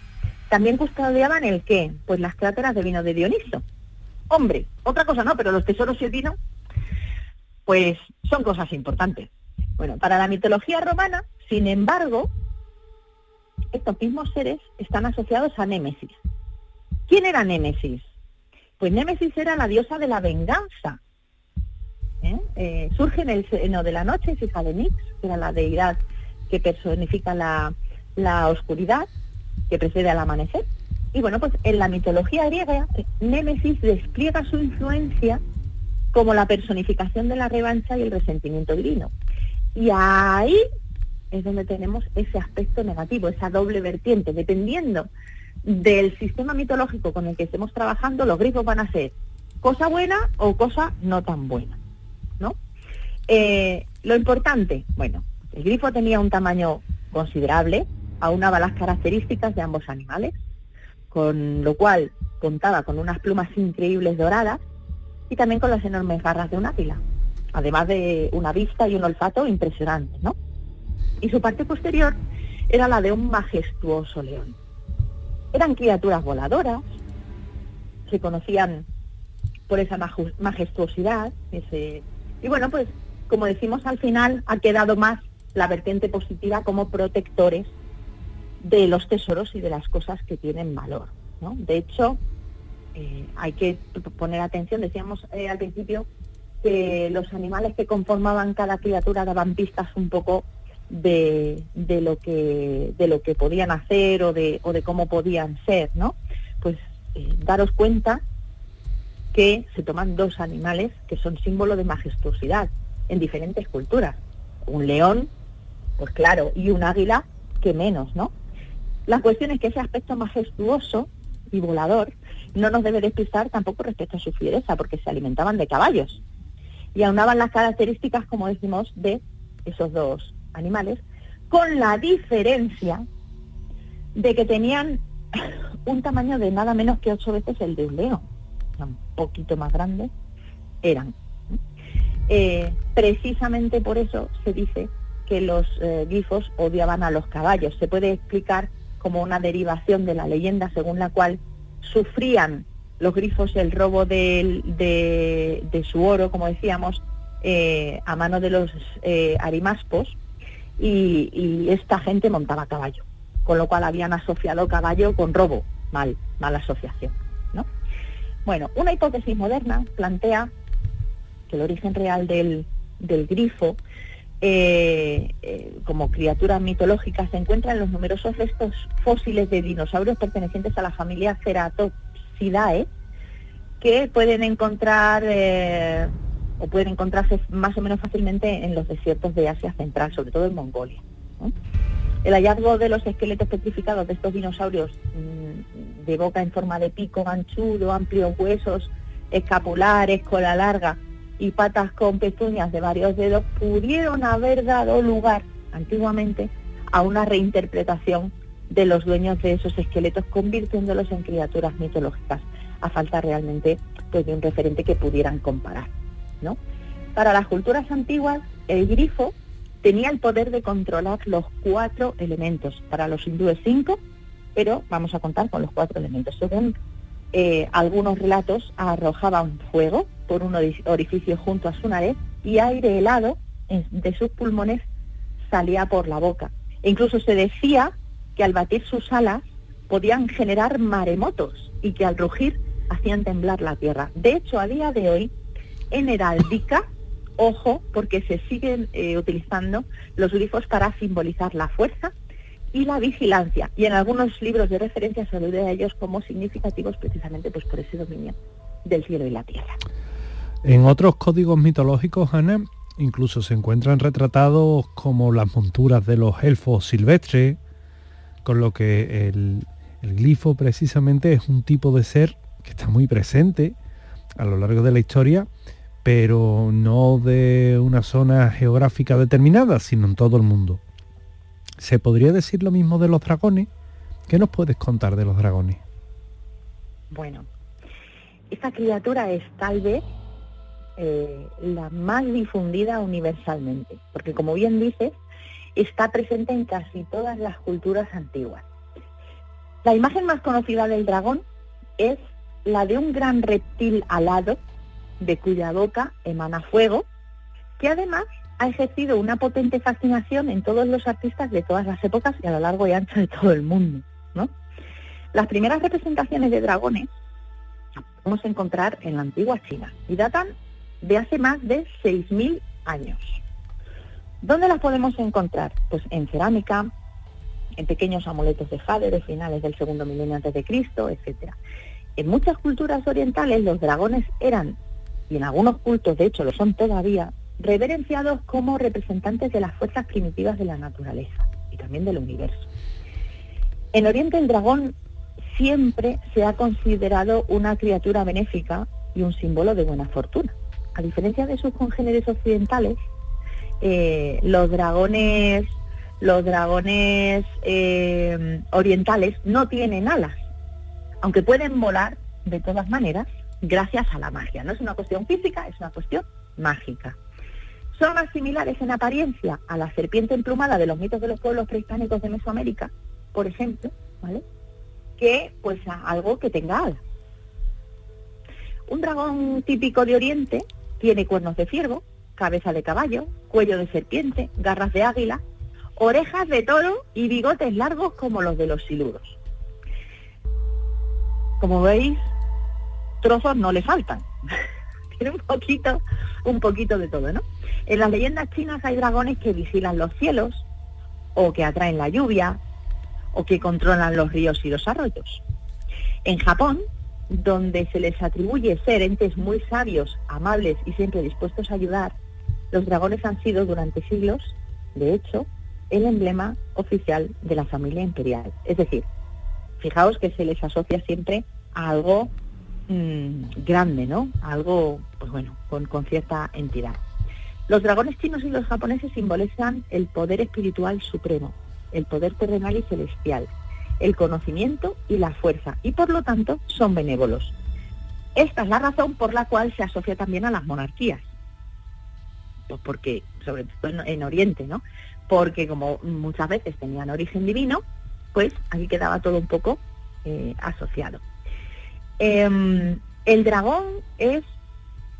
También custodiaban el qué? Pues las cráteras de vino de Dioniso. Hombre, otra cosa no, pero los tesoros y el vino, pues son cosas importantes. Bueno, para la mitología romana, sin embargo, estos mismos seres están asociados a Némesis. ¿Quién era Némesis? Pues Némesis era la diosa de la venganza, ¿eh? Eh, surge en el seno de la noche, es hija de Nix, que era la deidad que personifica la, oscuridad, que precede al amanecer. Y bueno, pues en la mitología griega, Némesis despliega su influencia como la personificación de la revancha y el resentimiento divino. Y ahí es donde tenemos ese aspecto negativo, esa doble vertiente. Dependiendo del sistema mitológico con el que estemos trabajando, los grifos van a ser cosa buena o cosa no tan buena. ¿no? Eh, lo importante, bueno, el grifo tenía un tamaño considerable, aunaba las características de ambos animales, con lo cual contaba con unas plumas increíbles doradas y también con las enormes garras de un águila, además de una vista y un olfato impresionantes, ¿no? Y su parte posterior era la de un majestuoso león. Eran criaturas voladoras, se conocían por esa majestuosidad, y bueno, pues como decimos al final, ha quedado más la vertiente positiva como protectores de los tesoros y de las cosas que tienen valor. ¿no? De hecho, eh, hay que poner atención, decíamos eh, al principio que los animales que conformaban cada criatura daban pistas un poco de, de, lo que de lo que podían hacer o de, o de cómo podían ser, ¿no? Pues eh, daros cuenta que se toman dos animales que son símbolo de majestuosidad en diferentes culturas. Un león, pues claro, y un águila, que menos, ¿no? La cuestión es que ese aspecto majestuoso y volador no nos debe despistar tampoco respecto a su fiereza, porque se alimentaban de caballos y aunaban las características, como decimos, de esos dos animales, con la diferencia de que tenían un tamaño de nada menos que ocho veces el de un león un poquito más grandes, eran. Eh, precisamente por eso se dice que los eh, grifos odiaban a los caballos. Se puede explicar como una derivación de la leyenda según la cual sufrían los grifos el robo de, de, su oro, como decíamos, eh, a mano de los arimaspos y, esta gente montaba caballo, con lo cual habían asociado caballo con robo, mal, mala asociación. Bueno, una hipótesis moderna plantea que el origen real del, grifo eh, eh, como criaturas mitológicas se encuentran los numerosos restos fósiles de dinosaurios pertenecientes a la familia Ceratopsidae que pueden encontrar eh, o pueden encontrarse más o menos fácilmente en los desiertos de Asia Central, sobre todo en Mongolia. El hallazgo de los esqueletos petrificados de estos dinosaurios mm, de boca en forma de pico ganchudo, amplios huesos, escapulares, cola larga, y patas con pezuñas de varios dedos pudieron haber dado lugar antiguamente a una reinterpretación de los dueños de esos esqueletos, convirtiéndolos en criaturas mitológicas, a falta realmente pues, de un referente que pudieran comparar. Para las culturas antiguas, el grifo tenía el poder de controlar los cuatro elementos. Para los hindúes cinco, pero vamos a contar con los cuatro elementos. Según eh, algunos relatos, arrojaban fuego, por un orificio junto a su nariz y aire helado de sus pulmones salía por la boca. E incluso se decía que al batir sus alas podían generar maremotos y que al rugir hacían temblar la tierra. De hecho, a día de hoy, en heráldica, ojo, porque se siguen eh, utilizando los grifos para simbolizar la fuerza y la vigilancia. Y en algunos libros de referencia se alude a ellos como significativos precisamente pues, por ese dominio del cielo y la tierra. En otros códigos mitológicos, Ana, incluso se encuentran retratados como las monturas de los elfos silvestres, con lo que el, glifo precisamente es un tipo de ser que está muy presente a lo largo de la historia, pero no de una zona geográfica determinada, sino en todo el mundo. ¿Se podría decir lo mismo de los dragones? ¿Qué nos puedes contar de los dragones? Bueno, esta criatura es tal vez eh, la más difundida universalmente, porque como bien dices, está presente en casi todas las culturas antiguas. La imagen más conocida del dragón es la de un gran reptil alado, de cuya boca emana fuego, que además ha ejercido una potente fascinación en todos los artistas de todas las épocas y a lo largo y ancho de todo el mundo. Las primeras representaciones de dragones a encontrar en la antigua China y datan de hace más de 6.000 años. ¿Dónde las podemos encontrar? Pues en cerámica, en pequeños amuletos de jade de finales del segundo milenio antes de Cristo, etc. En muchas culturas orientales los dragones eran, y en algunos cultos de hecho lo son todavía, reverenciados como representantes de las fuerzas primitivas de la naturaleza y también del universo. En Oriente el dragón siempre se ha considerado una criatura benéfica y un símbolo de buena fortuna a diferencia de sus congéneres occidentales, eh, los dragones, los dragones eh, orientales no tienen alas, aunque pueden volar de todas maneras gracias a la magia. No es una cuestión física, es una cuestión mágica. Son más similares en apariencia a la serpiente emplumada de los mitos de los pueblos prehispánicos de Mesoamérica, por ejemplo, ¿vale? que pues a algo que tenga alas. Un dragón típico de Oriente tiene cuernos de ciervo, cabeza de caballo, cuello de serpiente, garras de águila, orejas de toro y bigotes largos como los de los siluros. Como veis, trozos no le faltan. Tiene un poquito, un poquito de todo, ¿no? En las leyendas chinas hay dragones que vigilan los cielos, o que atraen la lluvia, o que controlan los ríos y los arroyos. En Japón donde se les atribuye ser entes muy sabios, amables y siempre dispuestos a ayudar, los dragones han sido durante siglos, de hecho, el emblema oficial de la familia imperial. Es decir, fijaos que se les asocia siempre a algo mm, grande, ¿no? algo, pues bueno, con, con cierta entidad. Los dragones chinos y los japoneses simbolizan el poder espiritual supremo, el poder terrenal y celestial, el conocimiento y la fuerza, y por lo tanto son benévolos. Esta es la razón por la cual se asocia también a las monarquías. Pues porque, sobre todo en, Oriente, ¿no? Porque como muchas veces tenían origen divino, pues aquí quedaba todo un poco eh, asociado. Em, el dragón es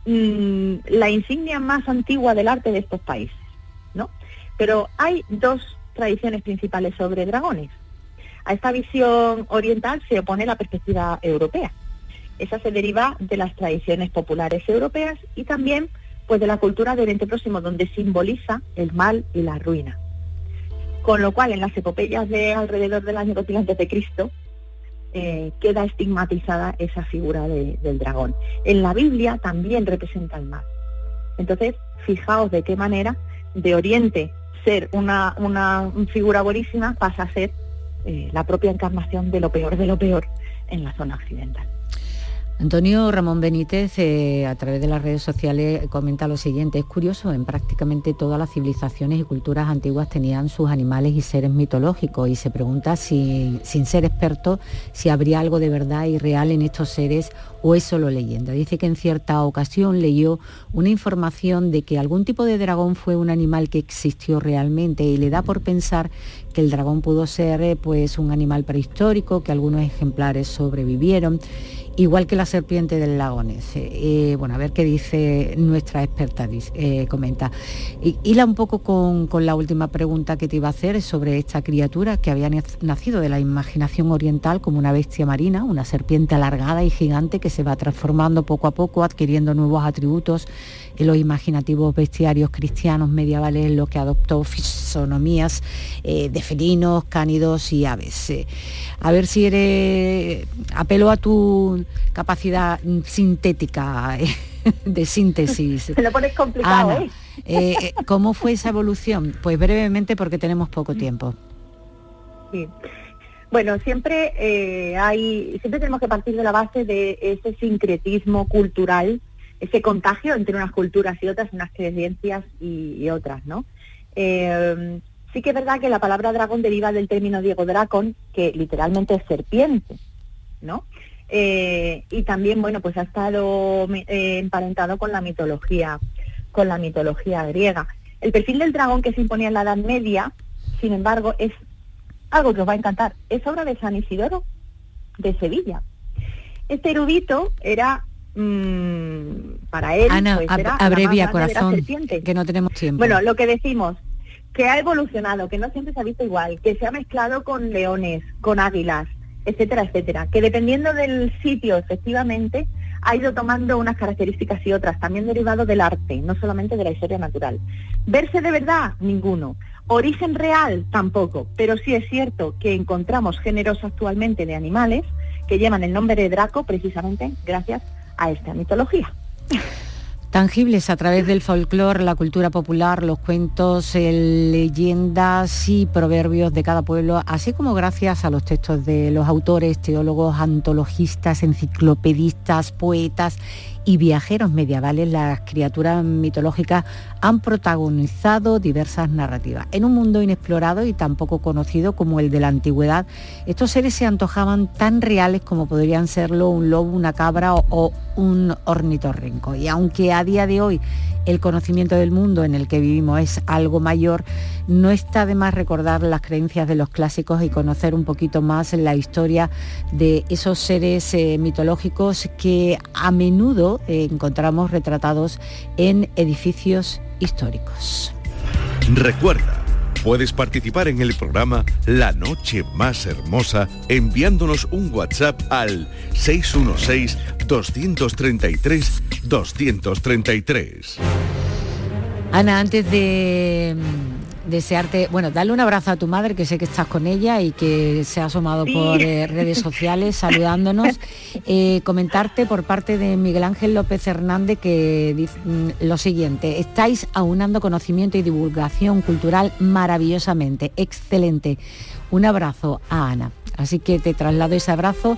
mm, la insignia más antigua del arte de estos países, ¿no? Pero hay dos tradiciones principales sobre dragones. A esta visión oriental se opone la perspectiva europea. Esa se deriva de las tradiciones populares europeas y también pues de la cultura de Oriente Próximo, donde simboliza el mal y la ruina. Con lo cual, en las epopeyas de alrededor del año 2000 antes de Cristo, eh, queda estigmatizada esa figura del dragón. En la Biblia también representa el mal. Entonces, fijaos de qué manera de Oriente ser una, una figura buenísima pasa a ser eh, la propia encarnación de lo peor de lo peor en la zona occidental. Antonio Ramón Benítez, eh, a través de las redes sociales, comenta lo siguiente. Es curioso, en prácticamente todas las civilizaciones y culturas antiguas tenían sus animales y seres mitológicos y se pregunta si, sin ser experto, si habría algo de verdad y real en estos seres o es solo leyenda. Dice que en cierta ocasión leyó una información de que algún tipo de dragón fue un animal que existió realmente y le da por pensar que el dragón pudo ser eh, pues un animal prehistórico, que algunos ejemplares sobrevivieron igual que la serpiente del lago eh, bueno, a ver qué dice nuestra experta, eh, comenta. Hila un poco con, la última pregunta que te iba a hacer sobre esta criatura que había nacido de la imaginación oriental como una bestia marina, una serpiente alargada y gigante que se va transformando poco a poco, adquiriendo nuevos atributos los imaginativos bestiarios cristianos medievales, en los que adoptó fisonomías eh, de felinos, cánidos y aves. a ver si eres... apelo a tu capacidad sintética eh, de síntesis. Se lo pones complicado, ¿eh? ¿eh? ¿Cómo fue esa evolución? Pues brevemente porque tenemos poco tiempo. Sí. Bueno, siempre eh, hay, siempre tenemos que partir de la base de ese sincretismo cultural, ese contagio entre unas culturas y otras, unas creencias y, otras, ¿no? sí que es verdad que la palabra dragón deriva del término Diego Dracon, que literalmente es serpiente, ¿no? Eh, y también, bueno, pues ha estado eh, emparentado con la mitología, con la mitología griega. El perfil del dragón que se imponía en la Edad Media, sin embargo, es algo que os va a encantar. Es obra de San Isidoro de Sevilla. Este erudito era mm, para él Ana, pues abrevia corazón que no tenemos tiempo. Bueno, lo que decimos que ha evolucionado, que no siempre se ha visto igual, que se ha mezclado con leones, con águilas, etcétera, etcétera, que dependiendo del sitio, efectivamente, ha ido tomando unas características y otras, también derivado del arte, no solamente de la historia natural. Verse de verdad, ninguno. Origen real, tampoco, pero sí es cierto que encontramos géneros actualmente de animales que llevan el nombre de Draco precisamente gracias a esta mitología. Tangibles a través del folclore, la cultura popular, los cuentos, leyendas y proverbios de cada pueblo, así como gracias a los textos de los autores, teólogos, antologistas, enciclopedistas, poetas y viajeros medievales, las criaturas mitológicas han protagonizado diversas narrativas. En un mundo inexplorado y tan poco conocido como el de la antigüedad, estos seres se antojaban tan reales como podrían serlo un lobo, una cabra o, un ornitorrinco. Y aunque a día de hoy el conocimiento del mundo en el que vivimos es algo mayor, no está de más recordar las creencias de los clásicos y conocer un poquito más la historia de esos seres eh, mitológicos que a menudo eh, encontramos retratados en edificios históricos. Recuerda, puedes participar en el programa La Noche Más Hermosa enviándonos un WhatsApp al 616-233-233. Ana, antes de desearte, bueno, darle un abrazo a tu madre, que sé que estás con ella y que se ha asomado por eh, redes sociales saludándonos. Eh, comentarte por parte de Miguel Ángel López Hernández que dice mm, lo siguiente, estáis aunando conocimiento y divulgación cultural maravillosamente, excelente. Un abrazo a Ana. Así que te traslado ese abrazo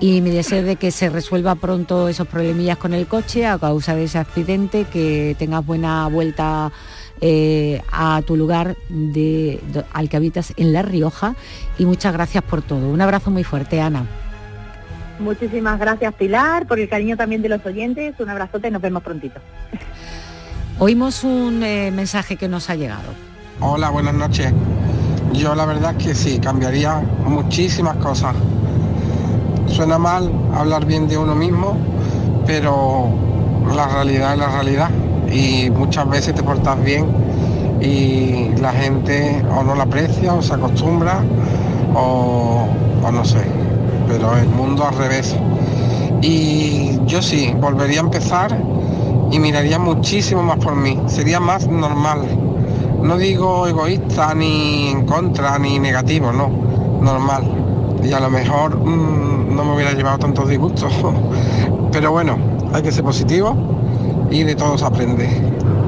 y mi deseo de que se resuelva pronto esos problemillas con el coche a causa de ese accidente, que tengas buena vuelta eh, a tu lugar de, al que habitas en La Rioja y muchas gracias por todo. Un abrazo muy fuerte, Ana. Muchísimas gracias, Pilar, por el cariño también de los oyentes. Un abrazote, nos vemos prontito. Oímos un eh, mensaje que nos ha llegado. Hola, buenas noches. Yo la verdad es que sí, cambiaría muchísimas cosas. Suena mal hablar bien de uno mismo, pero la realidad es la realidad y muchas veces te portas bien y la gente o no la aprecia o se acostumbra o, no sé, pero el mundo al revés. Y yo sí, volvería a empezar y miraría muchísimo más por mí, sería más normal. No digo egoísta ni en contra ni negativo, no, normal. Y a lo mejor mm, no me hubiera llevado tantos disgustos. Pero bueno, hay que ser positivo y de todos aprende.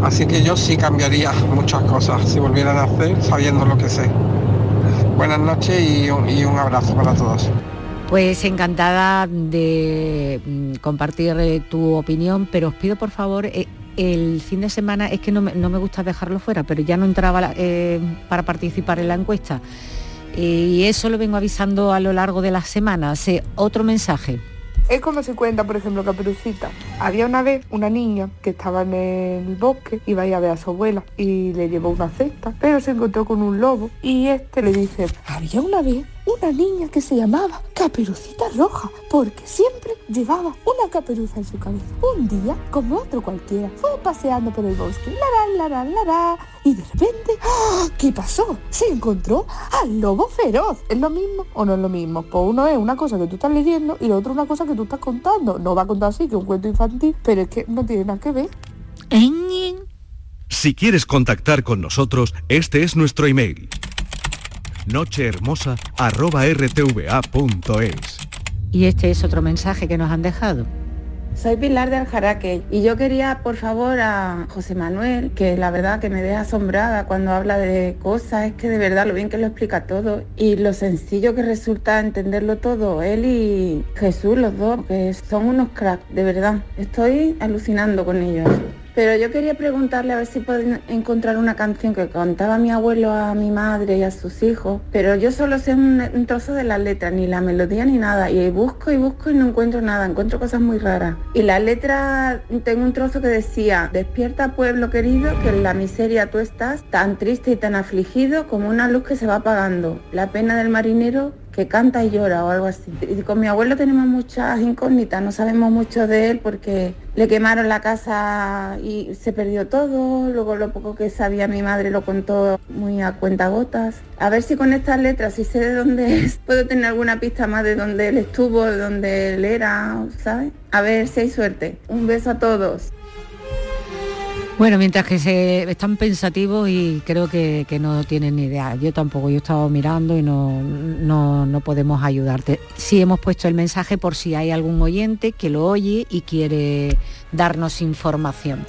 Así que yo sí cambiaría muchas cosas si volvieran a hacer sabiendo lo que sé. Buenas noches y un, abrazo para todos. Pues encantada de mm, compartir eh, tu opinión, pero os pido por favor, eh, el fin de semana es que no me, gusta dejarlo fuera, pero ya no entraba eh, para participar en la encuesta. y eso lo vengo avisando a lo largo de las semanas. otro mensaje. Es como se cuenta, por ejemplo, Caperucita. Había una vez una niña que estaba en el bosque, iba a ir a ver a su abuela y le llevó una cesta, pero se encontró con un lobo y este le dice, había una vez una niña que se llamaba Caperucita Roja, porque siempre llevaba una caperuza en su cabeza. Un día, como otro cualquiera, fue paseando por el bosque, la la la y de repente, ¡ah! ¿qué pasó? Se encontró al lobo feroz. ¿Es lo mismo o no es lo mismo? Pues uno es una cosa que tú estás leyendo y lo otro una cosa que tú estás contando. No va a contar así que un cuento infantil, pero es que no tiene nada que ver. Si quieres contactar con nosotros, este es nuestro email nochehermosa.rtva.es. Y este es otro mensaje que nos han dejado. Soy Pilar de Aljaraque y yo quería por favor a José Manuel, que la verdad que me deja asombrada cuando habla de cosas, es que de verdad lo bien que lo explica todo y lo sencillo que resulta entenderlo todo, él y Jesús, los dos, que son unos cracks, de verdad. Estoy alucinando con ellos. Pero yo quería preguntarle a ver si pueden encontrar una canción que cantaba mi abuelo a mi madre y a sus hijos, pero yo solo sé un, trozo de la letra, ni la melodía ni nada, y busco y busco y no encuentro nada, encuentro cosas muy raras. Y la letra, tengo un trozo que decía, despierta pueblo querido, que en la miseria tú estás, tan triste y tan afligido como una luz que se va apagando. La pena del marinero que canta y llora o algo así. Y con mi abuelo tenemos muchas incógnitas, no sabemos mucho de él porque le quemaron la casa y se perdió todo, luego lo poco que sabía mi madre lo contó muy a cuentagotas. A ver si con estas letras, si sé de dónde es, puedo tener alguna pista más de dónde él estuvo, de dónde él era, ¿sabes? A ver si hay suerte. Un beso a todos. Bueno, mientras que se están pensativos y creo que, no tienen ni idea. Yo tampoco, yo he estado mirando y no, no, podemos ayudarte. Sí hemos puesto el mensaje por si hay algún oyente que lo oye y quiere darnos información.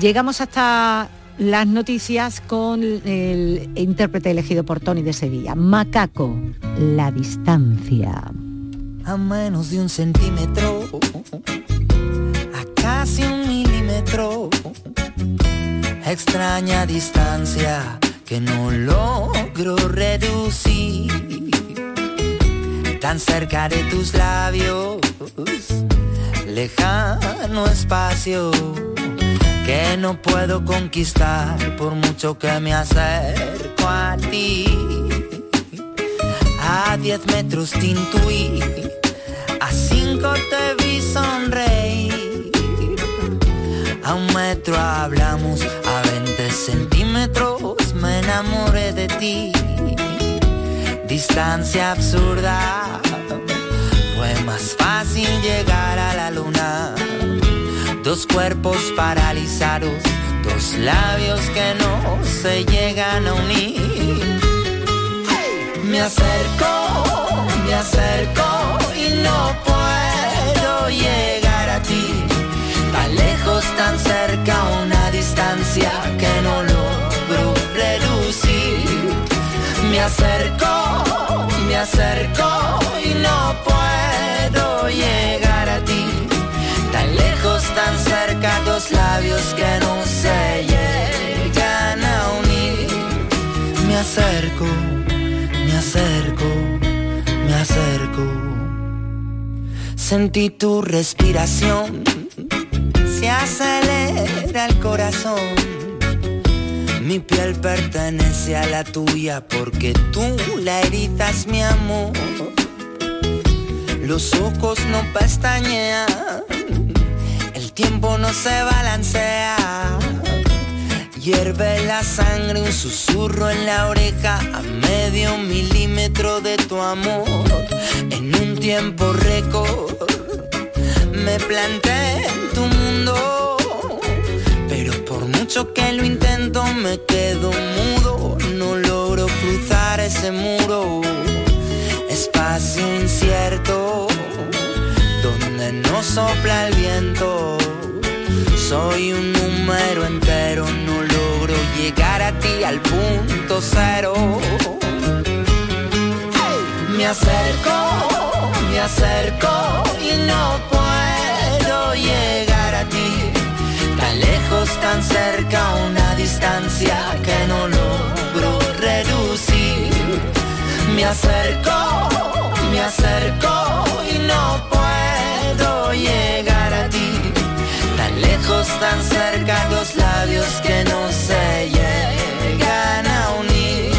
Llegamos hasta las noticias con el intérprete elegido por Tony de Sevilla. Macaco, la distancia. A menos de un centímetro, a casi un milímetro extraña distancia que no logro reducir. Tan cerca de tus labios, lejano espacio que no puedo conquistar por mucho que me acerco a ti. A diez metros te intuí, a cinco te vi sonreír a un metro hablamos, a 20 centímetros me enamoré de ti. Distancia absurda, fue más fácil llegar a la luna. Dos cuerpos paralizados, dos labios que no se llegan a unir. Me acerco, me acerco y no puedo llegar a ti lejos, tan cerca, una distancia que no logro reducir. Me acerco, me acerco y no puedo llegar a ti. Tan lejos, tan cerca, dos labios que no se llegan a unir. Me acerco, me acerco, me acerco. Sentí tu respiración se acelera el corazón. Mi piel pertenece a la tuya porque tú la erizas mi amor. Los ojos no pestañean, el tiempo no se balancea. Hierve la sangre, un susurro en la oreja a medio milímetro de tu amor. En un tiempo récord me planté tu mundo mucho que lo intento me quedo mudo, no logro cruzar ese muro. Espacio incierto, donde no sopla el viento. Soy un número entero, no logro llegar a ti al punto cero. Me acerco, me acerco y no puedo llegar lejos, tan cerca, una distancia que no logro reducir. Me acerco, me acerco y no puedo llegar a ti. Tan lejos, tan cerca, dos labios que no se llegan a unir.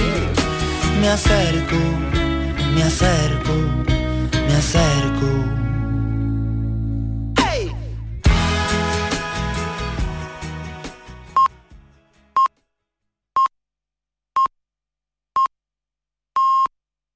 Me acerco, me acerco, me acerco